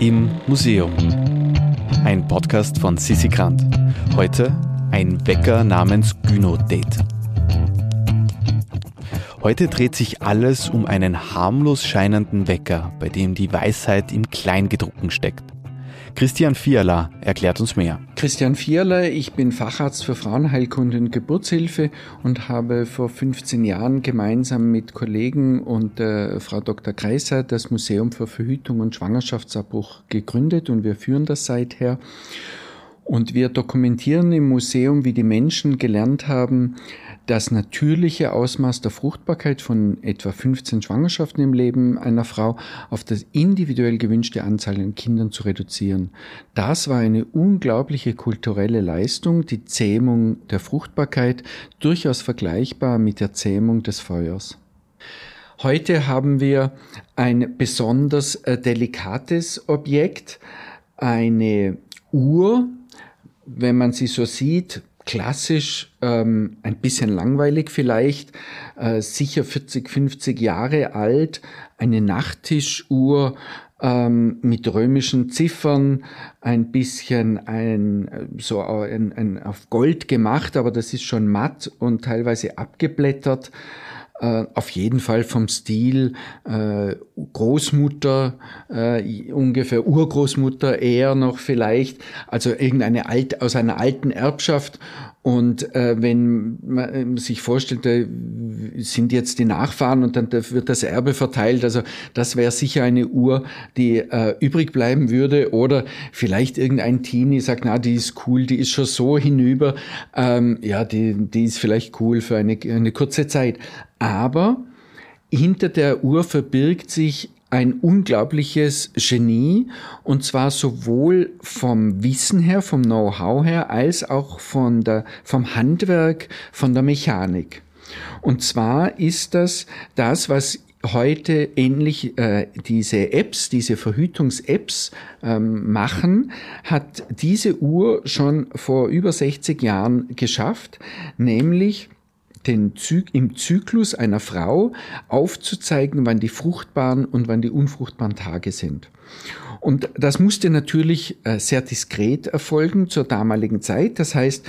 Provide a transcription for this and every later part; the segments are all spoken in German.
Im Museum. Ein Podcast von Sissi Grant. Heute ein Wecker namens Gyno Date. Heute dreht sich alles um einen harmlos scheinenden Wecker, bei dem die Weisheit im Kleingedruckten steckt. Christian Fiala erklärt uns mehr. Christian Fiala, ich bin Facharzt für Frauenheilkunde und Geburtshilfe und habe vor 15 Jahren gemeinsam mit Kollegen und äh, Frau Dr. Kreiser das Museum für Verhütung und Schwangerschaftsabbruch gegründet und wir führen das seither. Und wir dokumentieren im Museum, wie die Menschen gelernt haben, das natürliche Ausmaß der Fruchtbarkeit von etwa 15 Schwangerschaften im Leben einer Frau auf das individuell gewünschte Anzahl an Kindern zu reduzieren. Das war eine unglaubliche kulturelle Leistung, die Zähmung der Fruchtbarkeit, durchaus vergleichbar mit der Zähmung des Feuers. Heute haben wir ein besonders äh, delikates Objekt, eine Uhr, wenn man sie so sieht, klassisch, ähm, ein bisschen langweilig vielleicht, äh, sicher 40, 50 Jahre alt, eine Nachttischuhr ähm, mit römischen Ziffern, ein bisschen ein, so ein, ein auf Gold gemacht, aber das ist schon matt und teilweise abgeblättert. Äh, auf jeden Fall vom Stil äh, Großmutter, äh, ungefähr Urgroßmutter eher noch vielleicht, also irgendeine alt, aus einer alten Erbschaft und äh, wenn man sich vorstellt, da sind jetzt die Nachfahren und dann wird das Erbe verteilt, also das wäre sicher eine Uhr, die äh, übrig bleiben würde. Oder vielleicht irgendein Teenie sagt, na, die ist cool, die ist schon so hinüber. Ähm, ja, die, die ist vielleicht cool für eine, eine kurze Zeit. Aber hinter der Uhr verbirgt sich ein unglaubliches Genie und zwar sowohl vom Wissen her, vom Know-how her, als auch von der, vom Handwerk, von der Mechanik. Und zwar ist das das, was heute ähnlich äh, diese Apps, diese Verhütungs-Apps ähm, machen, hat diese Uhr schon vor über 60 Jahren geschafft, nämlich den Zy im Zyklus einer Frau aufzuzeigen, wann die fruchtbaren und wann die unfruchtbaren Tage sind. Und das musste natürlich äh, sehr diskret erfolgen zur damaligen Zeit. Das heißt,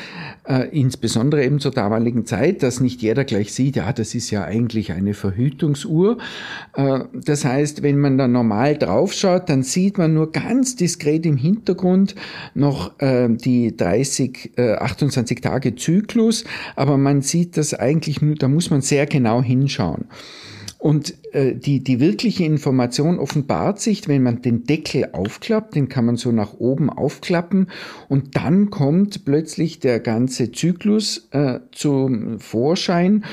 äh, insbesondere eben zur damaligen Zeit, dass nicht jeder gleich sieht, ja, das ist ja eigentlich eine Verhütungsuhr. Äh, das heißt, wenn man da normal draufschaut, dann sieht man nur ganz diskret im Hintergrund noch die 30, 28 Tage Zyklus, aber man sieht das eigentlich nur, da muss man sehr genau hinschauen. Und äh, die, die wirkliche Information offenbart sich, wenn man den Deckel aufklappt, den kann man so nach oben aufklappen und dann kommt plötzlich der ganze Zyklus äh, zum Vorschein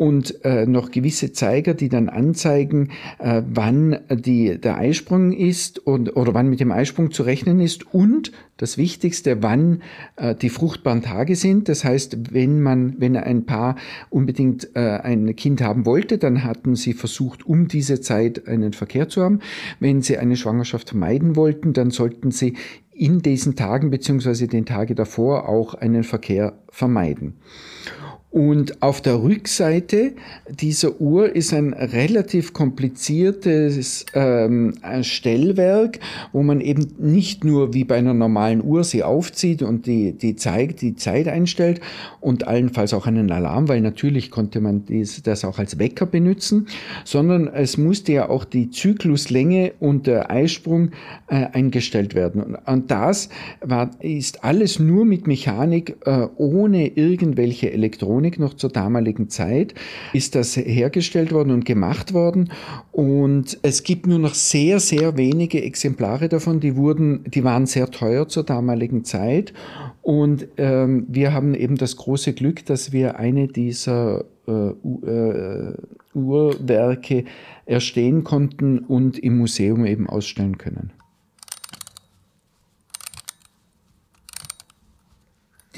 und äh, noch gewisse Zeiger, die dann anzeigen, äh, wann die, der Eisprung ist und, oder wann mit dem Eisprung zu rechnen ist und das Wichtigste, wann äh, die fruchtbaren Tage sind. Das heißt, wenn man, wenn ein Paar unbedingt äh, ein Kind haben wollte, dann hatten sie versucht, um diese Zeit einen Verkehr zu haben. Wenn sie eine Schwangerschaft vermeiden wollten, dann sollten sie in diesen Tagen beziehungsweise den Tage davor auch einen Verkehr vermeiden. Und auf der Rückseite dieser Uhr ist ein relativ kompliziertes ähm, Stellwerk, wo man eben nicht nur wie bei einer normalen Uhr sie aufzieht und die, die, zeigt, die Zeit einstellt und allenfalls auch einen Alarm, weil natürlich konnte man dies, das auch als Wecker benutzen, sondern es musste ja auch die Zykluslänge und der Eisprung äh, eingestellt werden. Und, und das war, ist alles nur mit Mechanik, äh, ohne irgendwelche Elektronik Elektronik noch zur damaligen Zeit ist das hergestellt worden und gemacht worden. Und es gibt nur noch sehr, sehr wenige Exemplare davon. Die wurden, die waren sehr teuer zur damaligen Zeit. Und ähm, wir haben eben das große Glück, dass wir eine dieser äh, äh, Uhrwerke erstehen konnten und im Museum eben ausstellen können.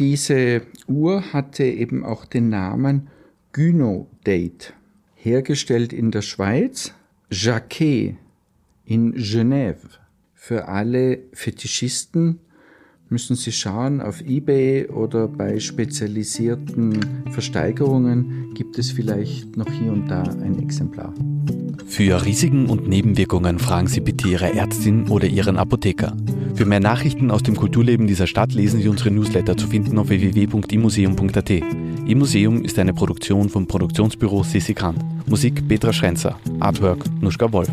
Diese Uhr hatte eben auch den Namen Gyno-Date, hergestellt in der Schweiz, Jacquet in Genève. Für alle Fetischisten müssen Sie schauen, auf eBay oder bei spezialisierten Versteigerungen gibt es vielleicht noch hier und da ein Exemplar. Für Risiken und Nebenwirkungen fragen Sie bitte Ihre Ärztin oder Ihren Apotheker. Für mehr Nachrichten aus dem Kulturleben dieser Stadt lesen Sie unsere Newsletter zu finden auf www.imuseum.at. Im ist eine Produktion vom Produktionsbüro Sissi Grant. Musik Petra Schrenzer. Artwork Nuschka Wolf.